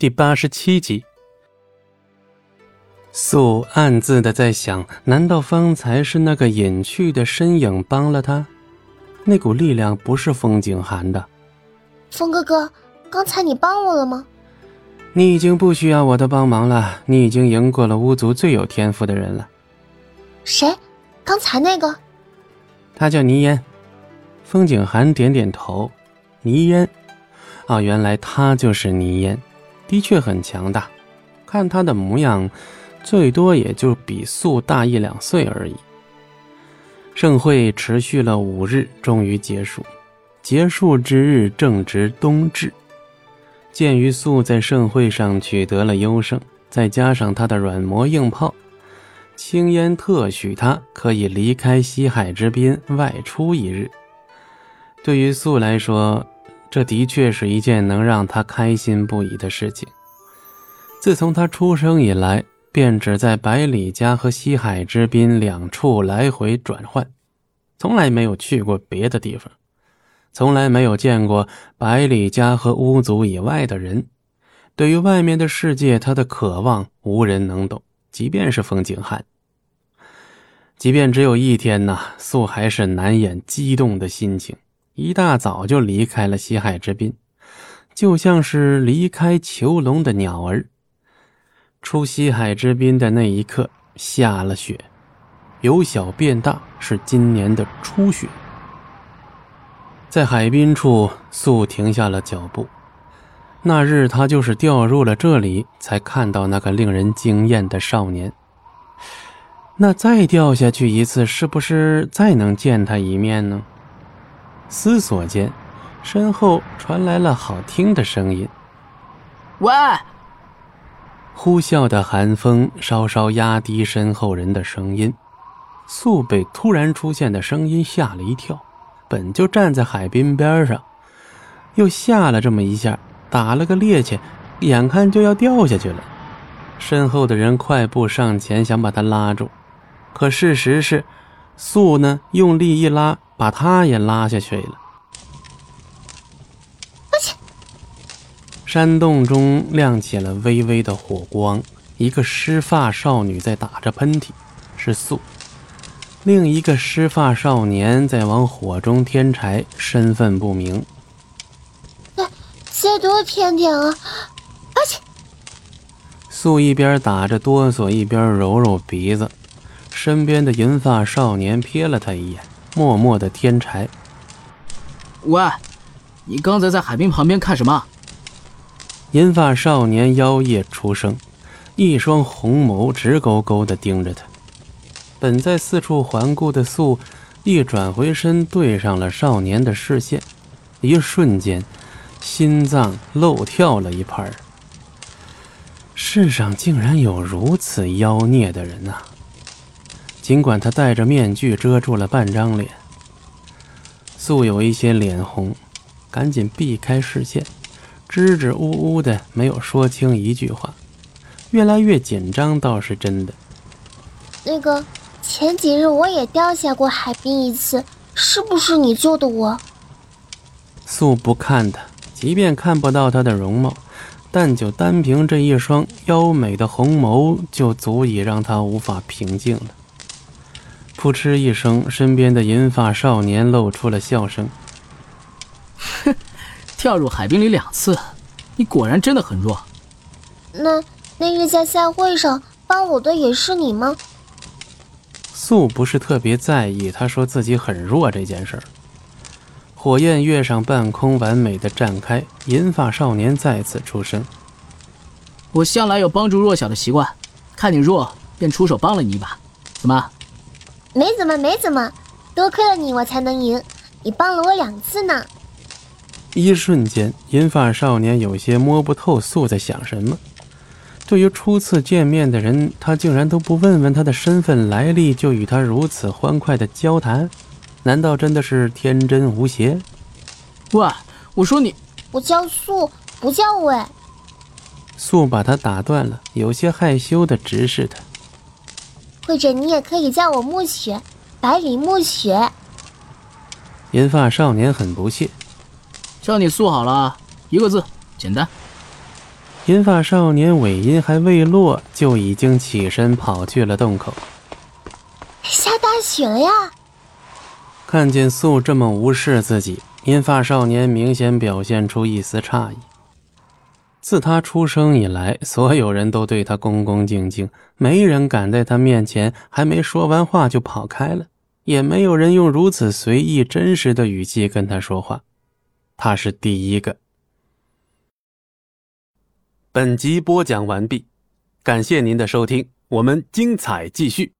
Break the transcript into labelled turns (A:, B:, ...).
A: 第八十七集，素暗自的在想：难道方才是那个隐去的身影帮了他？那股力量不是风景寒的。
B: 风哥哥，刚才你帮我了吗？
A: 你已经不需要我的帮忙了，你已经赢过了巫族最有天赋的人了。
B: 谁？刚才那个？
A: 他叫倪烟。风景寒点点头。倪烟，啊，原来他就是倪烟。的确很强大，看他的模样，最多也就比素大一两岁而已。盛会持续了五日，终于结束。结束之日正值冬至。鉴于素在盛会上取得了优胜，再加上他的软磨硬泡，青烟特许他可以离开西海之滨外出一日。对于素来说，这的确是一件能让他开心不已的事情。自从他出生以来，便只在百里家和西海之滨两处来回转换，从来没有去过别的地方，从来没有见过百里家和巫族以外的人。对于外面的世界，他的渴望无人能懂，即便是风景汉。即便只有一天呐，素还是难掩激动的心情。一大早就离开了西海之滨，就像是离开囚笼的鸟儿。出西海之滨的那一刻，下了雪，由小变大，是今年的初雪。在海滨处，素停下了脚步。那日，他就是掉入了这里，才看到那个令人惊艳的少年。那再掉下去一次，是不是再能见他一面呢？思索间，身后传来了好听的声音：“
C: 喂！”
A: 呼啸的寒风稍稍压低身后人的声音。素被突然出现的声音吓了一跳，本就站在海滨边上，又吓了这么一下，打了个趔趄，眼看就要掉下去了。身后的人快步上前想把他拉住，可事实是，素呢用力一拉。把他也拉下去了。山洞中亮起了微微的火光，一个湿发少女在打着喷嚏，是素；另一个湿发少年在往火中添柴，身份不明。
B: 哎，这多甜甜啊！而且，
A: 素一边打着哆嗦，一边揉揉鼻子。身边的银发少年瞥了他一眼。默默的添柴。
C: 喂，你刚才在海滨旁边看什么？
A: 银发少年妖夜出声，一双红眸直勾勾的盯着他。本在四处环顾的素，一转回身对上了少年的视线，一瞬间，心脏漏跳了一拍。世上竟然有如此妖孽的人呐！尽管他戴着面具遮住了半张脸，素有一些脸红，赶紧避开视线，支支吾吾的没有说清一句话，越来越紧张倒是真的。
B: 那个前几日我也掉下过海滨一次，是不是你救的我？
A: 素不看他，即便看不到他的容貌，但就单凭这一双妖美的红眸，就足以让他无法平静了。扑哧一声，身边的银发少年露出了笑声。
C: 哼，跳入海冰里两次，你果然真的很弱。
B: 那那日在赛会上帮我的也是你吗？
A: 素不是特别在意他说自己很弱这件事儿。火焰跃上半空，完美的绽开。银发少年再次出声：“
C: 我向来有帮助弱小的习惯，看你弱，便出手帮了你一把。怎么？”
B: 没怎么，没怎么，多亏了你，我才能赢。你帮了我两次呢。
A: 一瞬间，银发少年有些摸不透素在想什么。对于初次见面的人，他竟然都不问问他的身份来历，就与他如此欢快的交谈，难道真的是天真无邪？
C: 喂，我说你，
B: 我叫素，不叫喂。
A: 素把他打断了，有些害羞的直视他。
B: 或者你也可以叫我暮雪，百里暮雪。
A: 银发少年很不屑，
C: 叫你素好了，一个字，简单。
A: 银发少年尾音还未落，就已经起身跑去了洞口。
B: 下大雪了呀！
A: 看见素这么无视自己，银发少年明显表现出一丝诧异。自他出生以来，所有人都对他恭恭敬敬，没人敢在他面前还没说完话就跑开了，也没有人用如此随意、真实的语气跟他说话。他是第一个。本集播讲完毕，感谢您的收听，我们精彩继续。